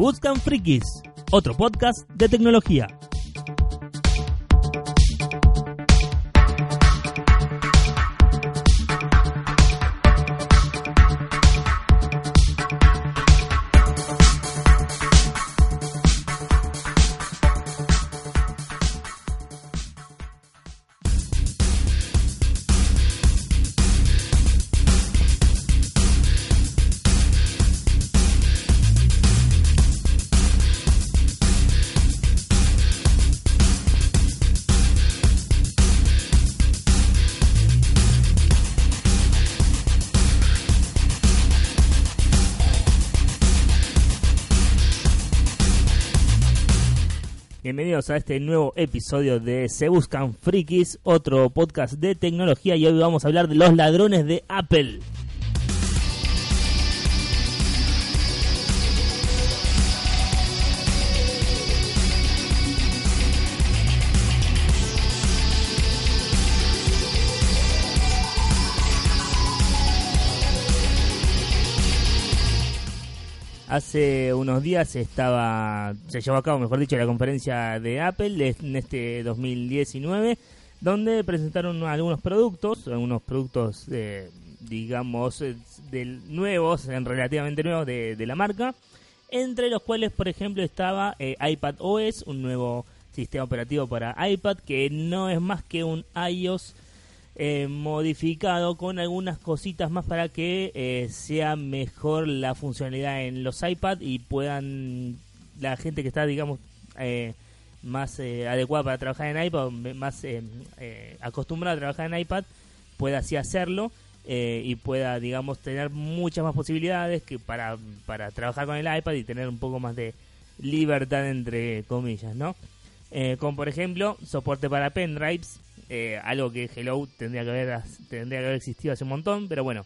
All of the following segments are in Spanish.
Buscan frikis, otro podcast de tecnología. Bienvenidos a este nuevo episodio de Se Buscan Frikis, otro podcast de tecnología y hoy vamos a hablar de los ladrones de Apple. Hace unos días estaba, se llevó a cabo, mejor dicho, la conferencia de Apple de- en este 2019, donde presentaron algunos productos, algunos productos, eh, digamos, eh, del- nuevos, en relativamente nuevos de, de la marca, entre los cuales, por ejemplo, estaba eh, iPad OS, un nuevo sistema operativo para iPad, que no es más que un iOS eh, modificado con algunas cositas más para que eh, sea mejor la funcionalidad en los iPad y puedan la gente que está digamos eh, más eh, adecuada para trabajar en iPad más eh, eh, acostumbrada a trabajar en iPad pueda así hacerlo y pueda digamos tener muchas más posibilidades que para, para trabajar con el iPad y tener un poco más de libertad entre comillas no eh, como por ejemplo soporte para pendrives, eh, algo que Hello tendría que haber tendría que haber existido hace un montón, pero bueno,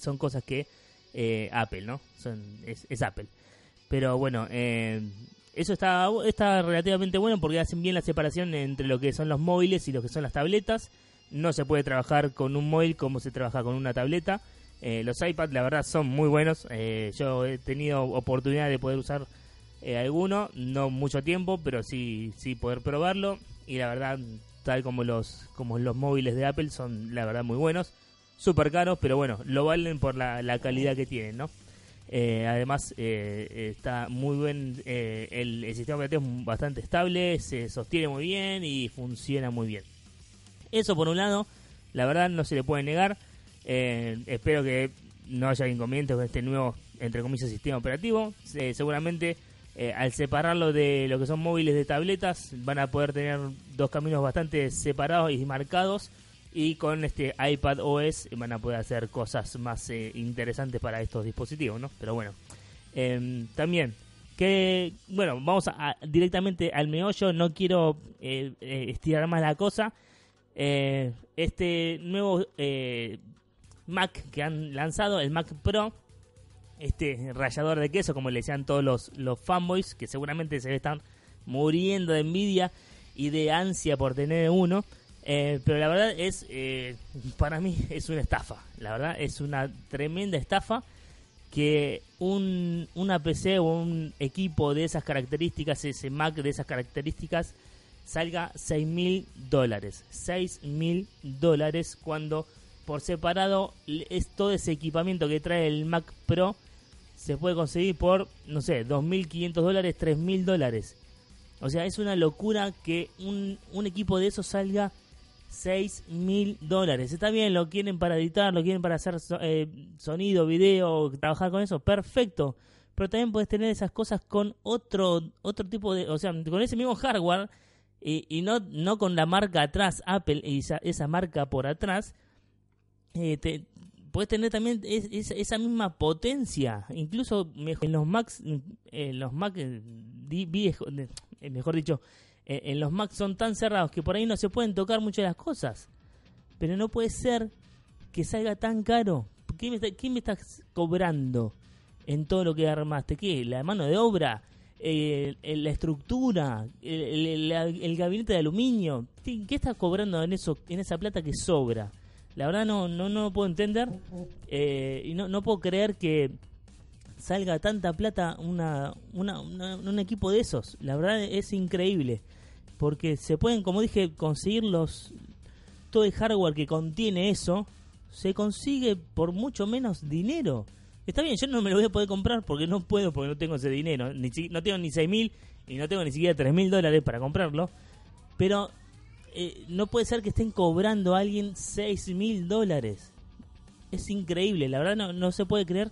son cosas que eh, Apple, ¿no? Son, es, es Apple. Pero bueno, eh, eso está, está relativamente bueno porque hacen bien la separación entre lo que son los móviles y lo que son las tabletas. No se puede trabajar con un móvil como se trabaja con una tableta. Eh, los iPads, la verdad, son muy buenos. Yo he tenido oportunidad de poder usar eh, alguno, no mucho tiempo, pero sí, sí poder probarlo. Y la verdad, tal como los, como los móviles de Apple, son la verdad muy buenos. Súper caros, pero bueno, lo valen por la, la calidad que tienen, ¿no? Eh, además, eh, está muy buen. eh, el, el sistema operativo es bastante estable, se sostiene muy bien y funciona muy bien. Eso por un lado, la verdad no se le puede negar. Espero que no haya inconvenientes con este nuevo, entre comillas, sistema operativo. Se- seguramente eh, al separarlo de lo que son móviles de tabletas, van a poder tener dos caminos bastante separados y marcados. Y con este iPad OS van a poder hacer cosas más eh, interesantes para estos dispositivos, ¿no? Pero bueno, Em, también que bueno vamos a, a- directamente al meollo no quiero eh, estirar más la cosa este nuevo Mac que han lanzado el Mac Pro este rallador de queso como le decían todos los, los fanboys que seguramente se están muriendo de envidia y de ansia por tener uno Eh, pero la verdad es eh, para mí es una estafa la verdad es una tremenda estafa que un, una PC o un equipo de esas características, ese Mac de esas características, salga 6 mil dólares. 6 mil dólares cuando por separado es todo ese equipamiento que trae el Mac Pro se puede conseguir por, no sé, 2.500 dólares, 3.000 dólares. O sea, es una locura que un, un equipo de esos salga 6 mil dólares. Está bien, lo quieren para editar, lo quieren para hacer eh, sonido, video, trabajar con eso, perfecto. Pero también puedes tener esas cosas con otro otro tipo de, o sea, con ese mismo hardware y, no, no con la marca atrás, Apple, y esa marca por atrás, eh, te, puedes tener también esa misma potencia, incluso en los Macs, en los Mac eh, eh, mejor dicho, en los Macs son tan cerrados que por ahí no se pueden tocar muchas de las cosas. Pero no puede ser que salga tan caro. ¿Quién me, está, me estás cobrando en todo lo que armaste? ¿Qué? ¿La mano de obra? la estructura, el, gabinete de aluminio. ¿Qué estás cobrando en eso, en esa plata que sobra? La verdad no, no, no puedo entender eh, y no, no puedo creer que salga tanta plata una, una, un equipo de esos. La verdad es increíble porque se pueden, como dije, conseguir los todo el hardware que contiene eso se consigue por mucho menos dinero. Está bien, yo no me lo voy a poder comprar porque no puedo, porque no tengo ese dinero. Ni, no tengo ni seis mil y no tengo ni siquiera tres mil dólares para comprarlo. Pero eh, no puede ser que estén cobrando a alguien seis mil dólares. Es increíble, la verdad no, no se puede creer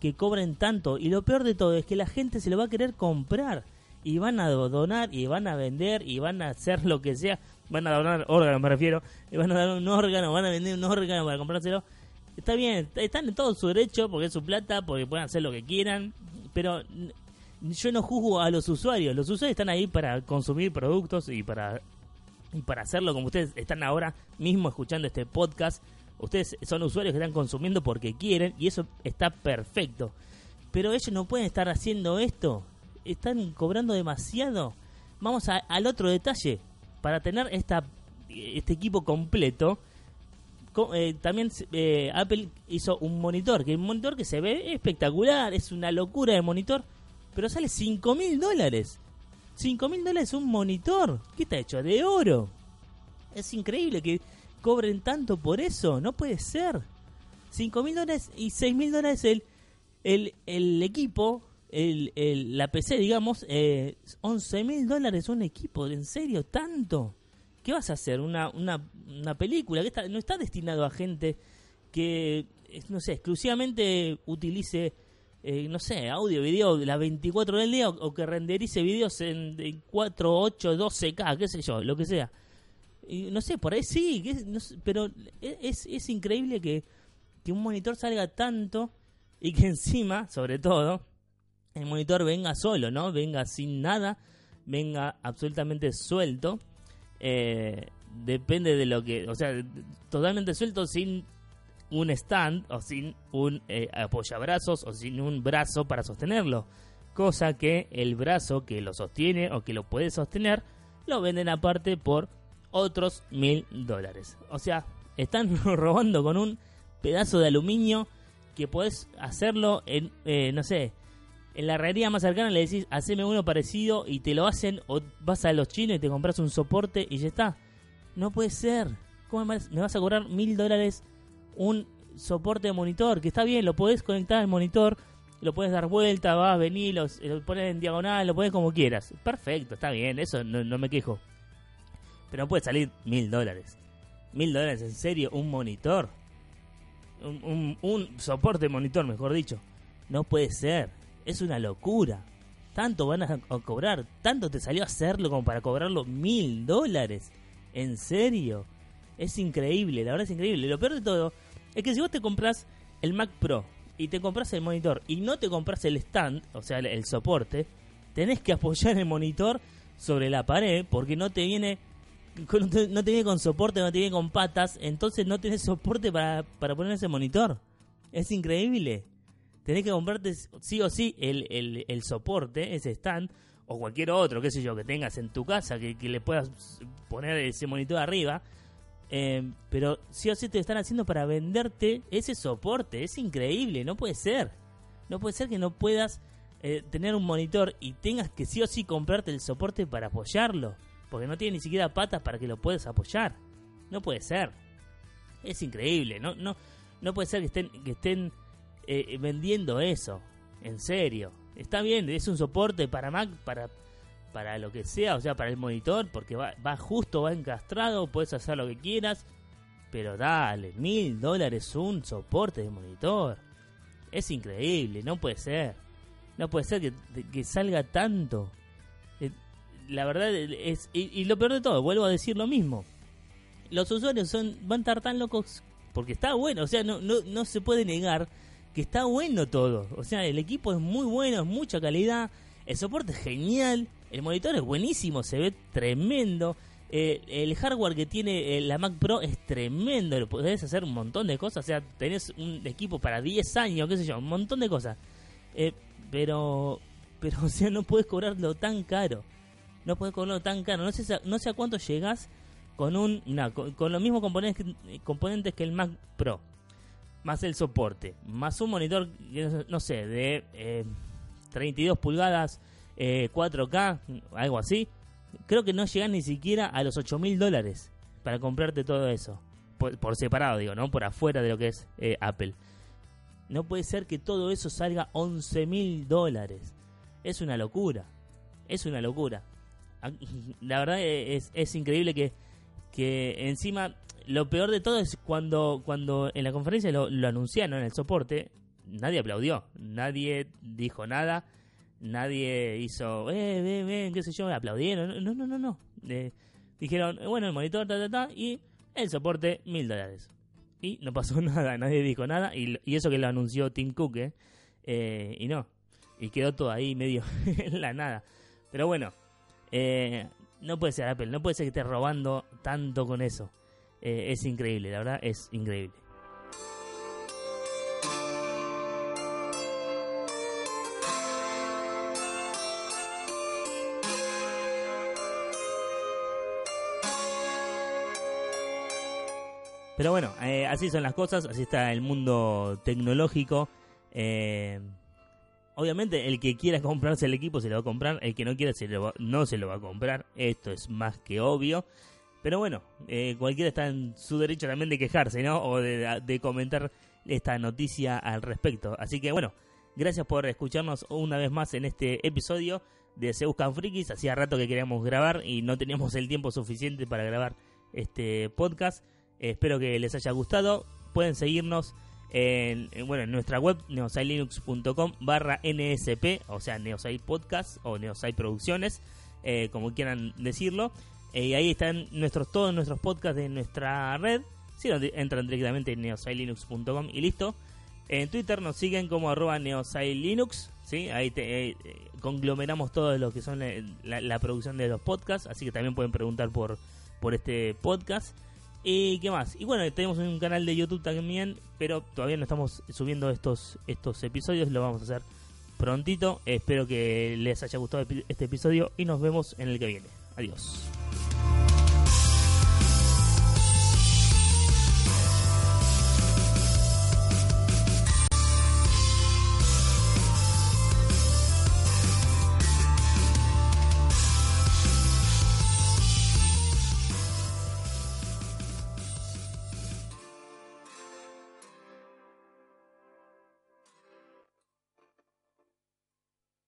que cobren tanto. Y lo peor de todo es que la gente se lo va a querer comprar. Y van a donar, y van a vender, y van a hacer lo que sea. Van a donar órganos, me refiero. Y van a dar un órgano, van a vender un órgano para comprárselo Está bien, están en todo su derecho porque es su plata, porque pueden hacer lo que quieran, pero yo no juzgo a los usuarios. Los usuarios están ahí para consumir productos y para, y para hacerlo como ustedes están ahora mismo escuchando este podcast. Ustedes son usuarios que están consumiendo porque quieren y eso está perfecto. Pero ellos no pueden estar haciendo esto. Están cobrando demasiado. Vamos al otro detalle. Para tener esta, este equipo completo, eh, también eh, Apple hizo un monitor, que es un monitor que se ve espectacular, es una locura de monitor, pero sale 5 mil dólares. 5 mil dólares un monitor, ¿qué está hecho? De oro. Es increíble que cobren tanto por eso, no puede ser. 5 mil dólares y 6 mil dólares el, el, el equipo, el, el, la PC, digamos, eh, 11 mil dólares un equipo, ¿en serio? ¿Tanto? ¿Qué vas a hacer? ¿Una, una, una película? que está, no está destinado a gente que, no sé, exclusivamente utilice, eh, no sé, audio, video las 24 del día o, que renderice videos en, 4, 8, 12K, qué sé yo, lo que sea. Y, no sé, por ahí sí, pero es, es increíble que, que un monitor salga tanto y que encima, sobre todo, el monitor venga solo, ¿no? Venga sin nada, venga absolutamente suelto eh, depende de lo que, o sea, totalmente suelto sin un stand o sin un eh, apoyabrazos o sin un brazo para sostenerlo. Cosa que el brazo que lo sostiene o que lo puede sostener lo venden aparte por otros mil dólares. O sea, están robando con un pedazo de aluminio que puedes hacerlo en, eh, no sé, en la herrería más cercana le decís, haceme uno parecido y te lo hacen, o vas a los chinos y te compras un soporte y ya está. No puede ser. ¿Cómo me vas a cobrar mil dólares un soporte de monitor? Que está bien, lo podés conectar al monitor, lo puedes dar vuelta, vas, venir, lo, lo pones en diagonal, lo pones como quieras. Perfecto, está bien, eso no, me quejo. Pero no puede salir mil dólares. Mil dólares, en serio, un monitor. Un, un, un soporte monitor, mejor dicho. No puede ser es una locura. Tanto van a, cobrar, tanto te salió hacerlo como para cobrarlo mil dólares. ¿En serio? Es increíble, la verdad es increíble. Lo peor de todo es que si vos te compras el Mac Pro y te compras el monitor y no te compras el stand, o sea, el, soporte, tenés que apoyar el monitor sobre la pared porque no te viene no te viene con soporte, no te viene con patas, entonces no tienes soporte para, para poner ese monitor. Es increíble tenés que comprarte sí o sí el, el, soporte, ese stand, o cualquier otro, qué sé yo, que tengas en tu casa, que, le puedas poner ese monitor arriba. Eh, pero sí o sí te están haciendo para venderte ese soporte. Es increíble, no puede ser. No puede ser que no puedas eh, tener un monitor y tengas que sí o sí comprarte el soporte para apoyarlo. Porque no tiene ni siquiera patas para que lo puedas apoyar. No puede ser. Es increíble. No, no, no puede ser que estén, que estén eh, vendiendo eso. En serio. Está bien, es un soporte para Mac, para, para lo que sea, o sea, para el monitor, porque va, justo, va encastrado, puedes hacer lo que quieras. Pero dale, mil dólares un soporte de monitor. Es increíble, no puede ser. No puede ser que, que salga tanto. Eh, la verdad es y, lo peor de todo, vuelvo a decir lo mismo. Los usuarios son van a estar tan locos porque está bueno, o sea, no, no, no se puede negar que está bueno todo. O sea, el equipo es muy bueno, es mucha calidad, el soporte es genial, el monitor es buenísimo, se ve tremendo. Eh, el hardware que tiene eh, la Mac Pro es tremendo, podés hacer un montón de cosas, o sea, tenés un equipo para 10 años, qué sé yo, un montón de cosas. Eh, pero, pero, o sea, no puedes cobrarlo tan caro. No puedes cobrarlo tan caro. No sé, no sé a cuánto llegás con un con, los mismos componentes componentes que el Mac Pro. Más el soporte, más un monitor, no sé, de 32 pulgadas, 4K, algo así creo que no llegan ni siquiera a los 8 mil dólares para comprarte todo eso. Por, separado, digo, ¿no? Por afuera de lo que es eh, Apple. No puede ser que todo eso salga 11 mil dólares. Es una locura. Es una locura. Ah, la verdad es, es increíble que, que encima lo peor de todo es cuando, cuando en la conferencia lo anunciaron en el soporte, nadie aplaudió, nadie dijo nada nadie hizo, eh, ven, ven, qué sé yo, aplaudieron. No, no, no, no. Eh, dijeron, bueno, el monitor, ta, ta, ta, y el soporte, mil dólares. Y no pasó nada, nadie dijo nada. Y, y eso que lo anunció Tim Cook, ¿eh? eh y no. Y quedó todo ahí medio en la nada. Pero bueno, eh, no puede ser Apple, no puede ser que esté robando tanto con eso. Eh, es increíble, la verdad, es increíble. Pero bueno, eh, así son las cosas, así está el mundo tecnológico. Eh, obviamente el que quiera comprarse el equipo se lo va a comprar, el que no quiera no se lo va a comprar, esto es más que obvio. Pero bueno, eh, cualquiera está en su derecho también de quejarse, ¿no? O de, de comentar esta noticia al respecto. Así que bueno, gracias por escucharnos una vez más en este episodio de Se Buscan Frikis. Hacía rato que queríamos grabar y no teníamos el tiempo suficiente para grabar este podcast espero que les haya gustado. Pueden seguirnos en, bueno, en nuestra web neosailinux.com barra nsp, o sea, Neosai Podcast o Neosai Producciones, eh, como quieran decirlo. Eh, y ahí están nuestros, todos nuestros podcasts de nuestra red. Si entran directamente en neosailinux.com y listo. En Twitter nos siguen como arroba neosailinux. ¿sí? Ahí te, eh, conglomeramos todo lo que son la, la, producción de los podcasts. Así que también pueden preguntar por, por este podcast. ¿Y qué más? Y bueno, tenemos un canal de YouTube también, pero todavía no estamos subiendo estos, estos episodios, lo vamos a hacer prontito. Espero que les haya gustado este episodio y nos vemos en el que viene. Adiós.